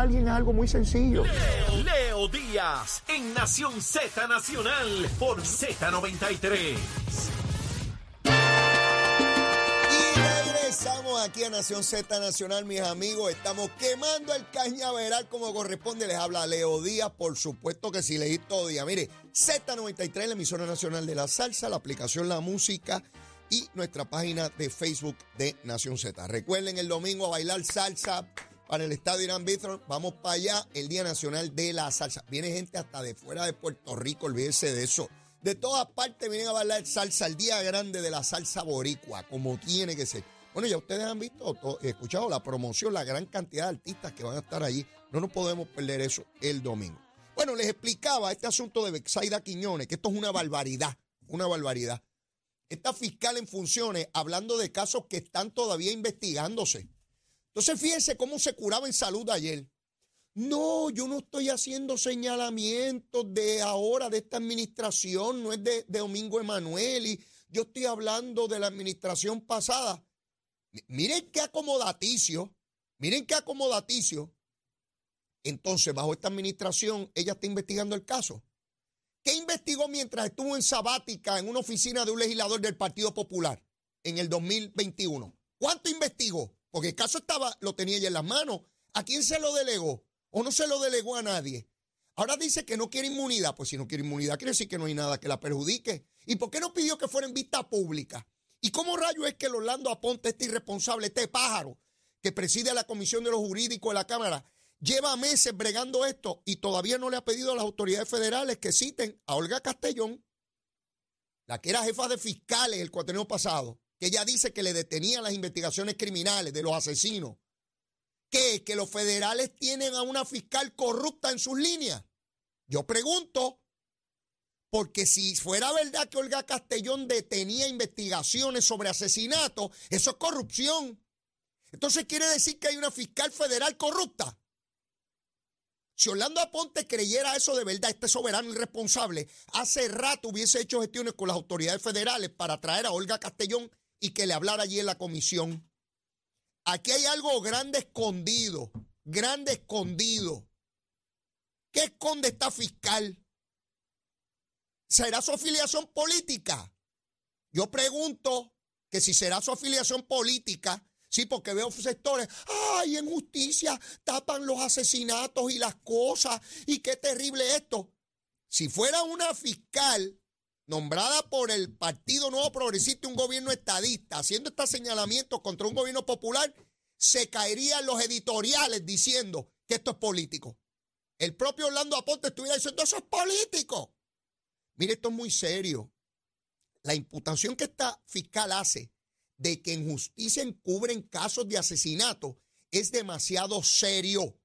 a alguien es algo muy sencillo. Leo, Leo Díaz en Nación Z Nacional por Z93. Y regresamos aquí a Nación Z Nacional, mis amigos. Estamos quemando el cañaveral como corresponde. Les habla Leo Díaz, por supuesto que si leí todo día. Mire, Z93, la emisora nacional de la salsa, la aplicación La Música y nuestra página de Facebook de Nación Z. Recuerden el domingo a bailar salsa para el estadio Irán Bithorn. Vamos para allá, el Día Nacional de la Salsa. Viene gente hasta de fuera de Puerto Rico, olvídense de eso. De todas partes vienen a bailar salsa, el día grande de la salsa boricua, como tiene que ser. Bueno, ya ustedes han visto, to- escuchado la promoción, la gran cantidad de artistas que van a estar allí. No nos podemos perder eso el domingo. Bueno, les explicaba este asunto de Bexaida Quiñones, que esto es una barbaridad, una barbaridad. Esta fiscal en funciones, hablando de casos que están todavía investigándose. Entonces, fíjense cómo se curaba en salud ayer. No, yo no estoy haciendo señalamientos de ahora, de esta administración, no es de, Domingo Emanuel, y yo estoy hablando de la administración pasada. Mi- Miren qué acomodaticio, miren qué acomodaticio. Entonces, bajo esta administración, ella está investigando el caso. ¿Qué investigó mientras estuvo en sabática en una oficina de un legislador del Partido Popular en el 2021? ¿Cuánto investigó? Porque el caso estaba, lo tenía ella en las manos. ¿A quién se lo delegó? ¿O no se lo delegó a nadie? Ahora dice que no quiere inmunidad. Pues si no quiere inmunidad, quiere decir que no hay nada que la perjudique. ¿Y por qué no pidió que fuera en vista pública? ¿Y cómo rayo es que el Orlando Aponte, este irresponsable, este pájaro, que preside la Comisión de los Jurídicos de la Cámara, lleva meses bregando esto y todavía no le ha pedido a las autoridades federales que citen a Olga Castellón, la que era jefa de fiscales el cuatrenio pasado, que ella dice que le detenía las investigaciones criminales de los asesinos. ¿Qué? ¿Que los federales tienen a una fiscal corrupta en sus líneas? Yo pregunto, porque si fuera verdad que Olga Castellón detenía investigaciones sobre asesinatos, eso es corrupción. Entonces quiere decir que hay una fiscal federal corrupta. Si Orlando Aponte creyera eso de verdad, este soberano irresponsable, hace rato hubiese hecho gestiones con las autoridades federales para traer a Olga Castellón y que le hablara allí en la comisión. Aquí hay algo grande escondido, grande escondido. ¿Qué esconde esta fiscal? ¿Será su afiliación política? Yo pregunto que si será su afiliación política, sí, porque veo sectores, ay, en justicia tapan los asesinatos y las cosas, y qué terrible esto. Si fuera una fiscal nombrada por el Partido Nuevo Progresista, un gobierno estadista, haciendo estos señalamientos contra un gobierno popular, se caerían los editoriales diciendo que esto es político. El propio Orlando Aponte estuviera diciendo, eso es político. Mire, esto es muy serio. La imputación que esta fiscal hace de que en justicia encubren casos de asesinato es demasiado serio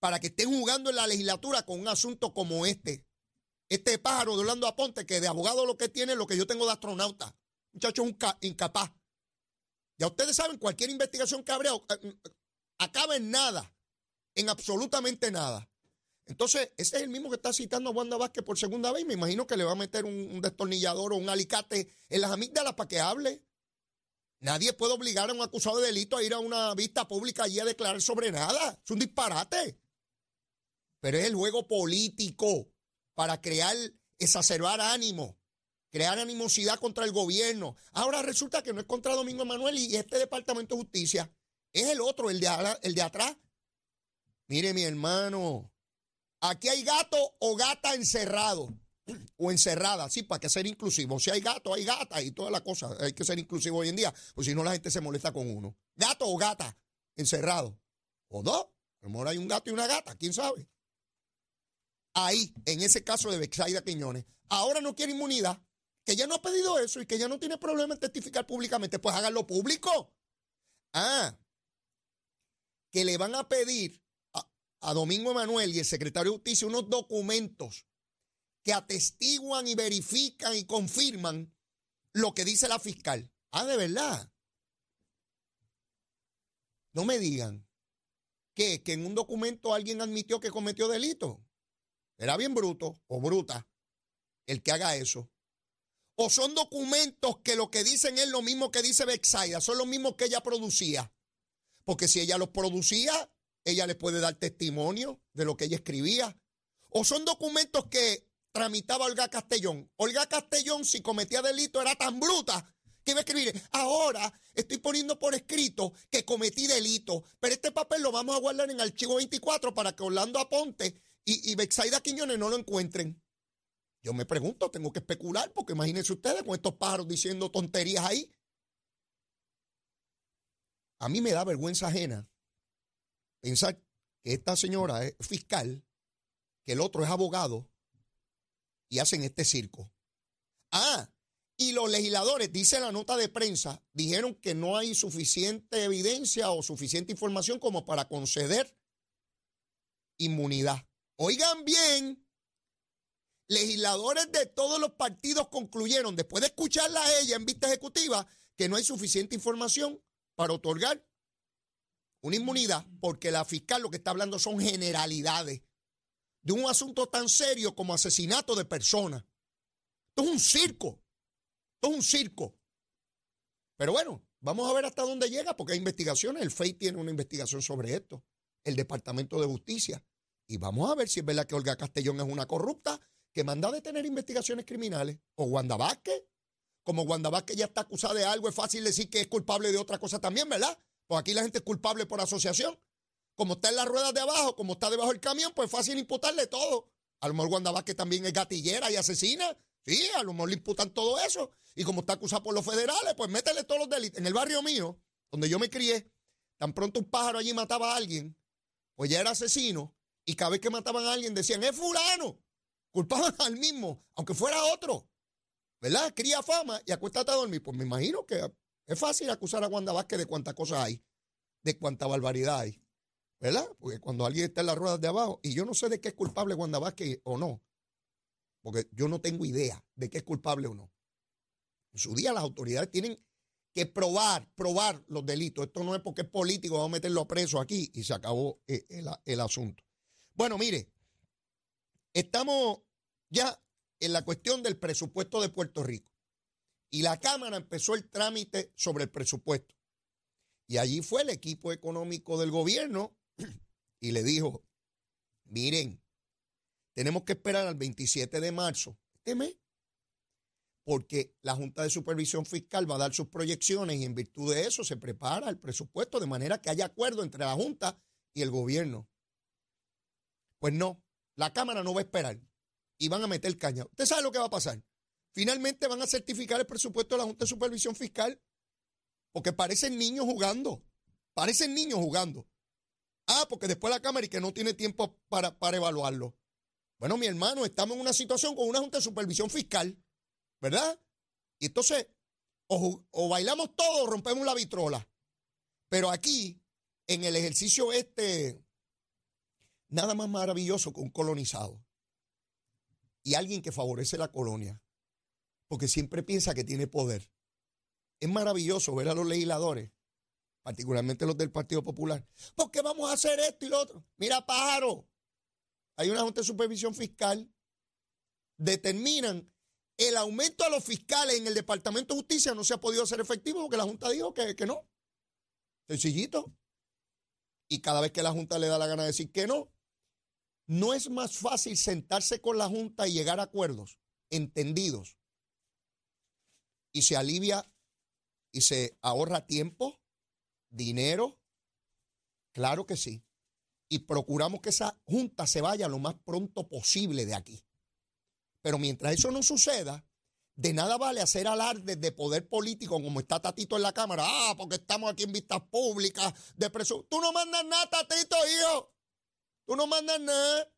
para que estén jugando en la legislatura con un asunto como este. Este pájaro de Orlando Aponte, que de abogado lo que tiene es lo que yo tengo de astronauta. Muchacho, ca- incapaz. Ya ustedes saben, cualquier investigación que eh, acaba en nada, en absolutamente nada. Entonces, ese es el mismo que está citando a Wanda Vázquez por segunda vez. Me imagino que le va a meter un, un destornillador o un alicate en las amígdalas para que hable. Nadie puede obligar a un acusado de delito a ir a una vista pública allí a declarar sobre nada. Es un disparate. Pero es el juego político para crear, exacerbar ánimo, crear animosidad contra el gobierno. Ahora resulta que no es contra Domingo Emanuel y este Departamento de Justicia. Es el otro, el de, el de atrás. Mire, mi hermano, aquí hay gato o gata encerrado o encerrada, sí, para que ser inclusivo. Si hay gato, hay gata y toda la cosa. Hay que ser inclusivo hoy en día, pues si no la gente se molesta con uno. Gato o gata encerrado. O dos. A lo mejor hay un gato y una gata, quién sabe. Ahí, en ese caso de Bexaida Quiñones, ahora no quiere inmunidad, que ya no ha pedido eso y que ya no tiene problema en testificar públicamente, pues háganlo público. Ah, que le van a pedir a, Domingo Emanuel y el secretario de Justicia unos documentos que atestiguan y verifican y confirman lo que dice la fiscal. Ah, de verdad. No me digan que, que en un documento alguien admitió que cometió delito. Era bien bruto o bruta el que haga eso. O son documentos que lo que dicen es lo mismo que dice Bexaida, son los mismos que ella producía. Porque si ella los producía, ella le puede dar testimonio de lo que ella escribía. O son documentos que tramitaba Olga Castellón. Olga Castellón, si cometía delito, era tan bruta que iba a escribir, ahora estoy poniendo por escrito que cometí delito, pero este papel lo vamos a guardar en archivo 24 para que Orlando Aponte y, y Bexaida Quiñones no lo encuentren. Yo me pregunto, tengo que especular, porque imagínense ustedes con estos pájaros diciendo tonterías ahí. A mí me da vergüenza ajena pensar que esta señora es fiscal, que el otro es abogado, y hacen este circo. Ah, y los legisladores, dice la nota de prensa, dijeron que no hay suficiente evidencia o suficiente información como para conceder inmunidad. Oigan bien, legisladores de todos los partidos concluyeron, después de escucharla a ella en vista ejecutiva, que no hay suficiente información para otorgar una inmunidad, porque la fiscal lo que está hablando son generalidades de un asunto tan serio como asesinato de personas. Esto es un circo. Esto es un circo. Pero bueno, vamos a ver hasta dónde llega, porque hay investigaciones. El FEI tiene una investigación sobre esto, el Departamento de Justicia. Y vamos a ver si es verdad que Olga Castellón es una corrupta que manda a detener investigaciones criminales. O Wanda Vázquez. Como Wanda Vázquez ya está acusada de algo, es fácil decir que es culpable de otra cosa también, ¿verdad? Pues aquí la gente es culpable por asociación. Como está en las ruedas de abajo, como está debajo del camión, pues es fácil imputarle todo. A lo mejor Wanda Vázquez también es gatillera y asesina. Sí, a lo mejor le imputan todo eso. Y como está acusado por los federales, pues métele todos los delitos. En el barrio mío, donde yo me crié, tan pronto un pájaro allí mataba a alguien, pues ya era asesino. Y cada vez que mataban a alguien decían, es fulano. Culpaban al mismo, aunque fuera otro. ¿Verdad? Cría fama y acuéstate a dormir. Pues me imagino que es fácil acusar a Wanda Vázquez de cuántas cosas hay, de cuánta barbaridad hay. ¿Verdad? Porque cuando alguien está en las ruedas de abajo, y yo no sé de qué es culpable Wanda Vázquez o no, porque yo no tengo idea de qué es culpable o no. En su día las autoridades tienen que probar, probar los delitos. Esto no es porque es político, vamos a meterlo preso aquí y se acabó eh, el asunto. Bueno, mire, estamos ya en la cuestión del presupuesto de Puerto Rico. Y la Cámara empezó el trámite sobre el presupuesto. Y allí fue el equipo económico del gobierno y le dijo, miren, tenemos que esperar al 27 de marzo, este mes, porque la Junta de Supervisión Fiscal va a dar sus proyecciones y en virtud de eso se prepara el presupuesto de manera que haya acuerdo entre la Junta y el gobierno. Pues no, la Cámara no va a esperar y van a meter caña. ¿Usted sabe lo que va a pasar? Finalmente van a certificar el presupuesto de la Junta de Supervisión Fiscal porque parecen niños jugando, parecen niños jugando. Ah, porque después la Cámara y que no tiene tiempo para, para evaluarlo. Bueno, mi hermano, estamos en una situación con una Junta de Supervisión Fiscal, ¿verdad? Y entonces, o, o bailamos todos o rompemos la vitrola. Pero aquí, en el ejercicio este, nada más maravilloso que un colonizado y alguien que favorece la colonia, porque siempre piensa que tiene poder. Es maravilloso ver a los legisladores particularmente los del Partido Popular. ¿Por qué vamos a hacer esto y lo otro? Mira, pájaro, hay una Junta de Supervisión Fiscal, determinan el aumento a los fiscales en el Departamento de Justicia no se ha podido hacer efectivo porque la Junta dijo que, que no. Sencillito. Y cada vez que la Junta le da la gana de decir que no, no es más fácil sentarse con la Junta y llegar a acuerdos entendidos. Y se alivia y se ahorra tiempo dinero, claro que sí. Y procuramos que esa junta se vaya lo más pronto posible de aquí. Pero mientras eso no suceda, de nada vale hacer alarde de poder político como está Tatito en la Cámara. Ah, porque estamos aquí en vistas públicas de preso. Tú no mandas nada, Tatito, hijo. Tú no mandas nada.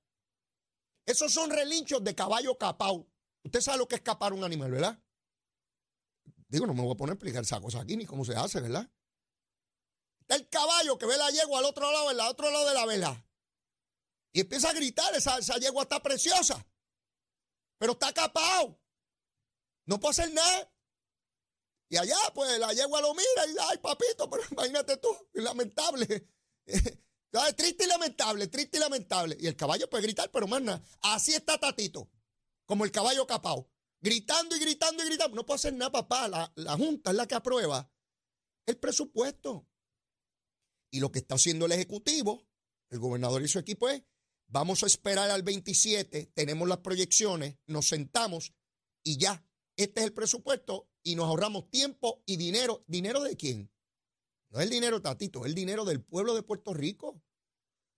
Esos son relinchos de caballo capao. Usted sabe lo que es capar un animal, ¿verdad? Digo, no me voy a poner a explicar esa cosa aquí ni cómo se hace, ¿verdad? el caballo que ve la yegua al otro lado, al otro lado de la vela. Y empieza a gritar, esa, esa yegua está preciosa. Pero está capado. No puede hacer nada. Y allá, pues, la yegua lo mira y ay, papito, pero imagínate tú, lamentable. triste y lamentable, triste y lamentable. Y el caballo puede gritar, pero más nada. Así está Tatito, como el caballo capao. Gritando y gritando y gritando. No puede hacer nada, papá. La, la Junta es la que aprueba el presupuesto. Y lo que está haciendo el Ejecutivo el gobernador y su equipo es, vamos a esperar al 27, tenemos las proyecciones, nos sentamos y ya, este es el presupuesto y nos ahorramos tiempo y dinero. ¿Dinero de quién? No es el dinero tatito, es el dinero del pueblo de Puerto Rico.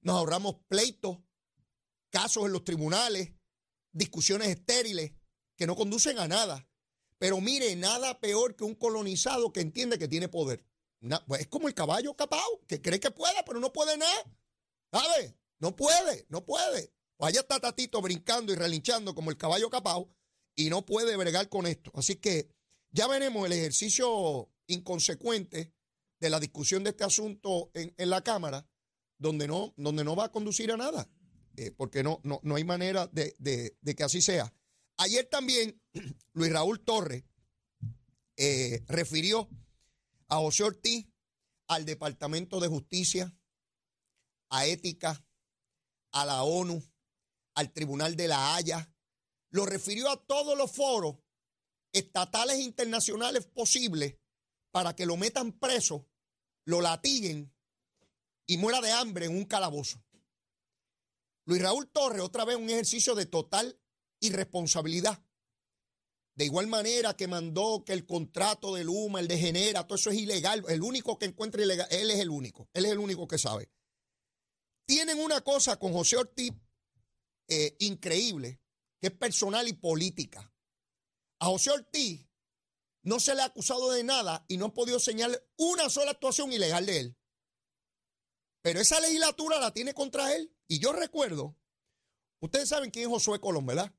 Nos ahorramos pleitos, casos en los tribunales, discusiones estériles que no conducen a nada. Pero mire, nada peor que un colonizado que entiende que tiene poder. Pues, es como el caballo capao, que cree que puede, pero no puede nada. ¿Sabe? No puede, no puede. Pues allá está Tatito brincando y relinchando como el caballo capao y no puede bregar con esto. Así que ya veremos el ejercicio inconsecuente de la discusión de este asunto en, la Cámara, donde no, donde no va a conducir a nada, eh, porque no, no, no, hay manera de, de, que así sea. Ayer también Luis Raúl Torres eh, refirió a José Ortiz, al Departamento de Justicia, a Ética, a la ONU, al Tribunal de la Haya, lo refirió a todos los foros estatales e internacionales posibles para que lo metan preso, lo latiguen y muera de hambre en un calabozo. Luis Raúl Torres, otra vez un ejercicio de total irresponsabilidad. De igual manera que mandó que el contrato de Luma, el de Genera, todo eso es ilegal. El único que encuentra ilegal, él es el único. Él es el único que sabe. Tienen una cosa con José Ortiz eh, increíble, que es personal y política. A José Ortiz no se le ha acusado de nada y no han podido señalar una sola actuación ilegal de él. Pero esa legislatura la tiene contra él. Y yo recuerdo, ustedes saben quién es Josué Colón, ¿verdad?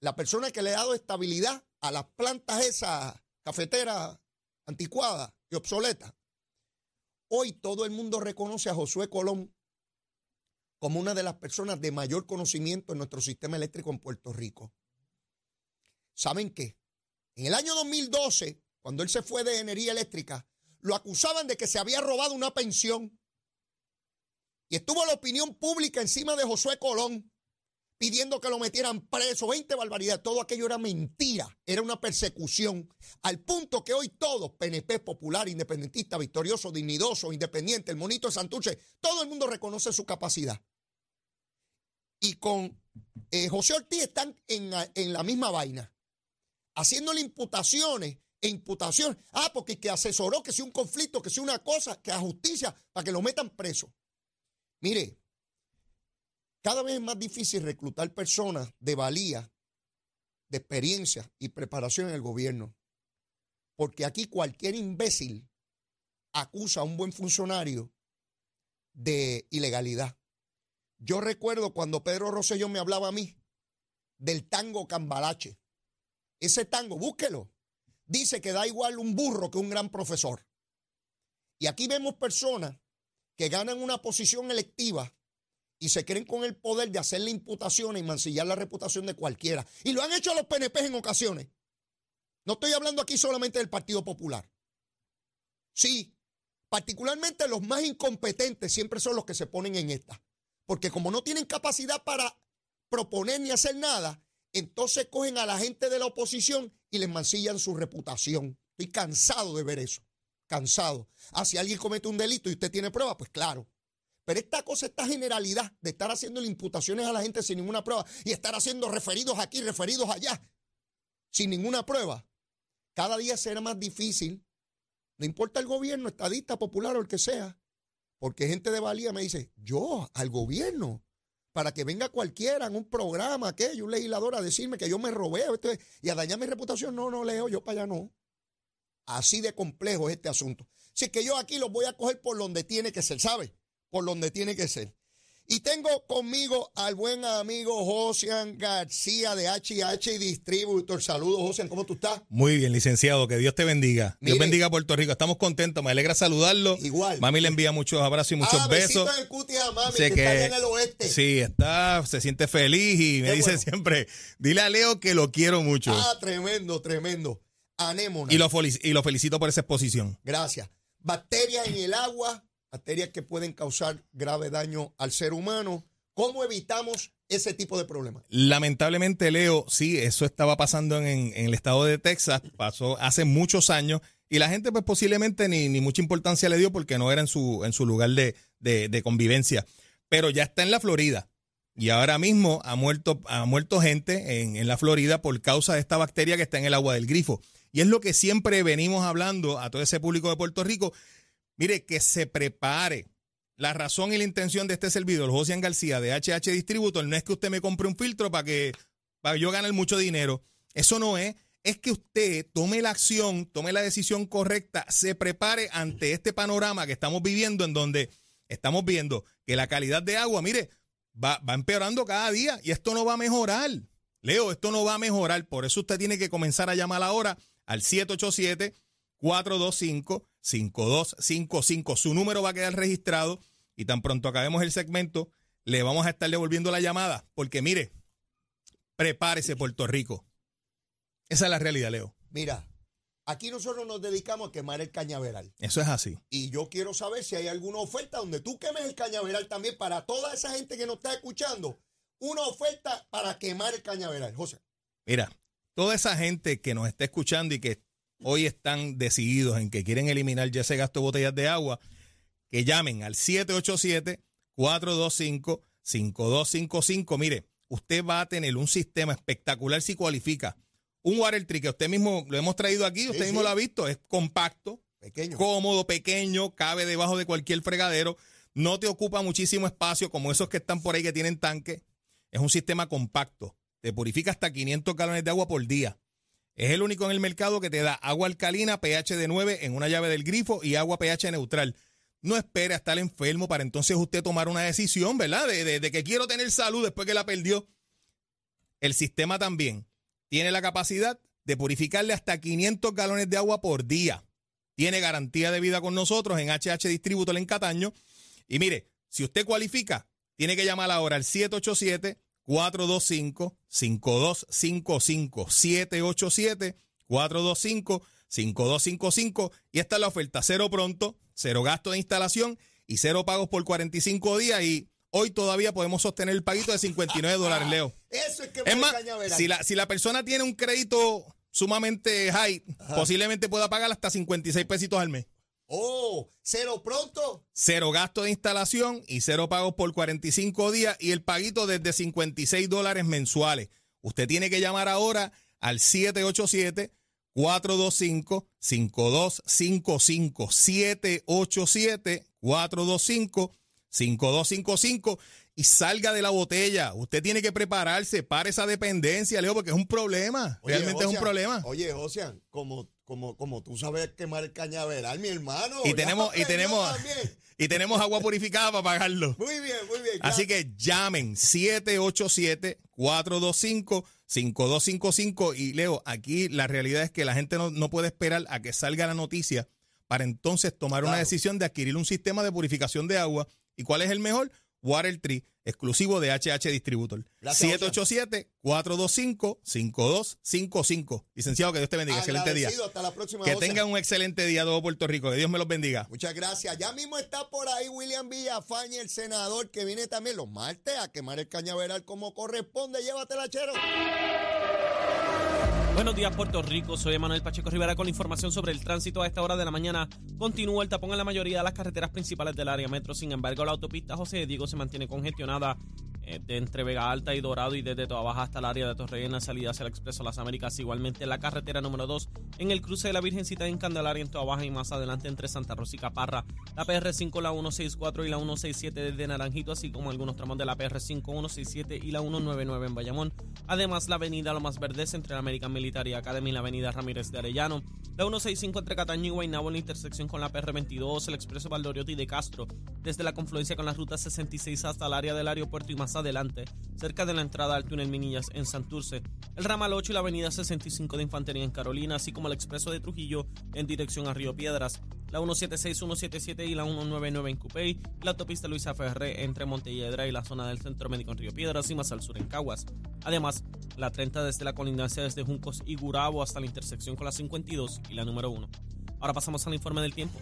La persona que le ha dado estabilidad a las plantas esas cafeteras anticuadas y obsoletas. Hoy todo el mundo reconoce a Josué Colón como una de las personas de mayor conocimiento en nuestro sistema eléctrico en Puerto Rico. ¿Saben qué? En el año 2012, cuando él se fue de energía eléctrica, lo acusaban de que se había robado una pensión. Y estuvo la opinión pública encima de Josué Colón pidiendo que lo metieran preso, 20 barbaridades. Todo aquello era mentira, era una persecución. Al punto que hoy todos, PNP, Popular, Independentista, Victorioso, Dignidoso, Independiente, el Monito de Santurce, todo el mundo reconoce su capacidad. Y con eh, José Ortiz están en, en la misma vaina haciéndole imputaciones e imputaciones. Ah, porque que asesoró que sea un conflicto, que sea una cosa, que a justicia, para que lo metan preso. Mire, cada vez es más difícil reclutar personas de valía, de experiencia y preparación en el gobierno. Porque aquí cualquier imbécil acusa a un buen funcionario de ilegalidad. Yo recuerdo cuando Pedro Rosselló me hablaba a mí del tango cambalache. Ese tango, búsquelo. Dice que da igual un burro que un gran profesor. Y aquí vemos personas que ganan una posición electiva y se creen con el poder de hacerle imputaciones y mancillar la reputación de cualquiera. Y lo han hecho a los PNP en ocasiones. No estoy hablando aquí solamente del Partido Popular. Sí, particularmente los más incompetentes siempre son los que se ponen en esta. Porque como no tienen capacidad para proponer ni hacer nada, entonces cogen a la gente de la oposición y les mancillan su reputación. Estoy cansado de ver eso. Cansado. Ah, si alguien comete un delito y usted tiene prueba, pues claro. Pero esta cosa, esta generalidad de estar haciendo imputaciones a la gente sin ninguna prueba y estar haciendo referidos aquí, referidos allá, sin ninguna prueba, cada día será más difícil. No importa el gobierno, estadista, popular o el que sea, porque gente de valía me dice, yo al gobierno, para que venga cualquiera en un programa, aquello, un legislador a decirme que yo me robé y a dañar mi reputación. No, no, leo, yo para allá no. Así de complejo es este asunto. Así que yo aquí lo voy a coger por donde tiene que ser, ¿sabe? Por donde tiene que ser. Y tengo conmigo al buen amigo Josian García de HH Distributor. Saludos, Josian, ¿cómo tú estás? Muy bien, licenciado, que Dios te bendiga. Dios bendiga a Puerto Rico. Estamos contentos, me alegra saludarlo. Igual. Mami le envía muchos abrazos y muchos ah, besos. En a mami, que, está en el oeste. Sí, está, se siente feliz y me dice siempre, dile a Leo que lo quiero mucho. Ah, tremendo, tremendo. Anémona. Y lo, y lo felicito por esa exposición. Gracias. Bacterias en el agua, bacterias que pueden causar grave daño al ser humano. ¿Cómo evitamos ese tipo de problemas? Lamentablemente, Leo, sí, eso estaba pasando en, el estado de Texas, pasó hace muchos años y la gente pues posiblemente ni, ni mucha importancia le dio porque no era en su, en su lugar de, de convivencia. pero ya está en la Florida. Y ahora mismo ha muerto, ha muerto gente en, en la Florida por causa de esta bacteria que está en el agua del grifo. Y es lo que siempre venimos hablando a todo ese público de Puerto Rico. Mire, que se prepare. La razón y la intención de este servidor, José García de HH Distributor, no es que usted me compre un filtro para que, para yo ganar mucho dinero. Eso no es. Es que usted tome la acción, tome la decisión correcta, se prepare ante este panorama que estamos viviendo, en donde estamos viendo que la calidad de agua, mire, va, va empeorando cada día y esto no va a mejorar. Leo, esto no va a mejorar. Por eso usted tiene que comenzar a llamar ahora al 787-425-5255. Su número va a quedar registrado y tan pronto acabemos el segmento, le vamos a estar devolviendo la llamada. Porque mire, prepárese Puerto Rico. Esa es la realidad, Leo. Mira, aquí nosotros nos dedicamos a quemar el cañaveral. Eso es así. Y yo quiero saber si hay alguna oferta donde tú quemes el cañaveral también para toda esa gente que nos está escuchando. Una oferta para quemar el cañaveral. José. Mira, toda esa gente que nos está escuchando y que hoy están decididos en que quieren eliminar ya ese gasto de botellas de agua, que llamen al 787-425-5255. Mire, usted va a tener un sistema espectacular si cualifica. Un water tree que usted mismo lo hemos traído aquí, usted Sí, mismo sí. lo ha visto, es compacto, Pequeño. cómodo, pequeño, cabe debajo de cualquier fregadero, no te ocupa muchísimo espacio como esos que están por ahí que tienen tanque. Es un sistema compacto, te purifica hasta 500 galones de agua por día. Es el único en el mercado que te da agua alcalina, pH de 9 en una llave del grifo y agua pH neutral. No espere a estar enfermo para entonces usted tomar una decisión, ¿verdad? De, de- que quiero tener salud después que la perdió. El sistema también tiene la capacidad de purificarle hasta 500 galones de agua por día. Tiene garantía de vida con nosotros en HH Distributor en Cataño. Y mire, si usted cualifica, tiene que llamar ahora al 787-425-5255. 787-425-5255. Y esta es la oferta. Cero pronto, cero gasto de instalación y cero pagos por 45 días. Y hoy todavía podemos sostener el paguito de 59 dólares, Leo. Eso es más, cañaveral. si la, si la persona tiene un crédito sumamente high, posiblemente pueda pagar hasta 56 pesitos al mes. Oh, cero pronto. Cero gasto de instalación y cero pagos por 45 días y el paguito desde 56 dólares mensuales. Usted tiene que llamar ahora al 787-425-5255. 787-425-5255 y salga de la botella. Usted tiene que prepararse para esa dependencia, Leo, porque es un problema. Oye, Realmente es un problema. Oye, Josian, como, como, como tú sabes quemar el cañaveral, mi hermano. Y tenemos, y tenemos, y tenemos agua purificada para pagarlo. Muy bien, muy bien. ya. Así que llamen 787-425-5255 y Leo, aquí la realidad es que la gente no, no puede esperar a que salga la noticia para entonces tomar una decisión de adquirir un sistema de purificación de agua. ¿Y cuál es el mejor? Water Tree, exclusivo de HH Distributor. Gracias, 787-425-5255. Licenciado, que Dios te bendiga. Excelente día. Hasta la próxima. Que tengan un excelente día todo Puerto Rico. Que Dios me los bendiga. Muchas gracias. Ya mismo está por ahí William Villafañe, el senador, que viene también los martes a quemar el cañaveral como corresponde. Llévatela, chero. Buenos días, Puerto Rico. Soy Manuel Pacheco Rivera con información sobre el tránsito a esta hora de la mañana. Continúa el tapón en la mayoría de las carreteras principales del área metro. Sin embargo, la autopista José de Diego se mantiene congestionada de entre Vega Alta y Dorado y desde Toa Baja hasta el área de Torrey salida hacia el Expreso Las Américas. Igualmente, la carretera número 2 en el cruce de la Virgencita en Candelaria en Toa Baja y más adelante entre Santa Rosa y Caparra. La PR5, la 164 y la 167 desde Naranjito, así como algunos tramos de la PR5, 167 y la 199 en Bayamón. Además, la avenida Lomas Verdes entre la American Military Academy y la avenida Ramírez de Arellano. La 165 entre Cataño y Guaynabo en la intersección con la PR22, el expreso Valdoriotti de Castro, desde la confluencia con la ruta 66 hasta el área del aeropuerto y más adelante, cerca de la entrada al túnel Minillas en Santurce. El ramal 8 y la avenida 65 de Infantería en Carolina, así como el expreso de Trujillo en dirección a Río Piedras. La 176, 177 y la 199 en Cupey, la autopista Luisa Ferré entre Montelledra y la zona del Centro Médico en Río Piedras y más al sur en Caguas. Además, la 30 desde la colindancia desde Juncos y Gurabo hasta la intersección con la 52 y la número 1. Ahora pasamos al informe del tiempo.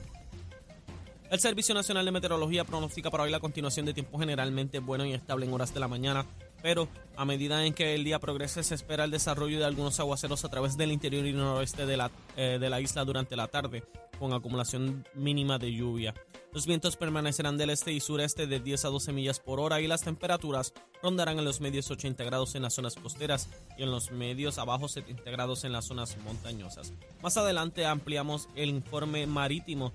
El Servicio Nacional de Meteorología pronostica para hoy la continuación de tiempo generalmente bueno y estable en horas de la mañana, pero a medida en que el día progrese se espera el desarrollo de algunos aguaceros a través del interior y noroeste de la, eh, de la isla durante la tarde. con acumulación mínima de lluvia. Los vientos permanecerán del este y sureste de 10 a 12 millas por hora y las temperaturas rondarán en los medios 80 grados en las zonas costeras y en los medios abajo 70 grados en las zonas montañosas. Más adelante ampliamos el informe marítimo,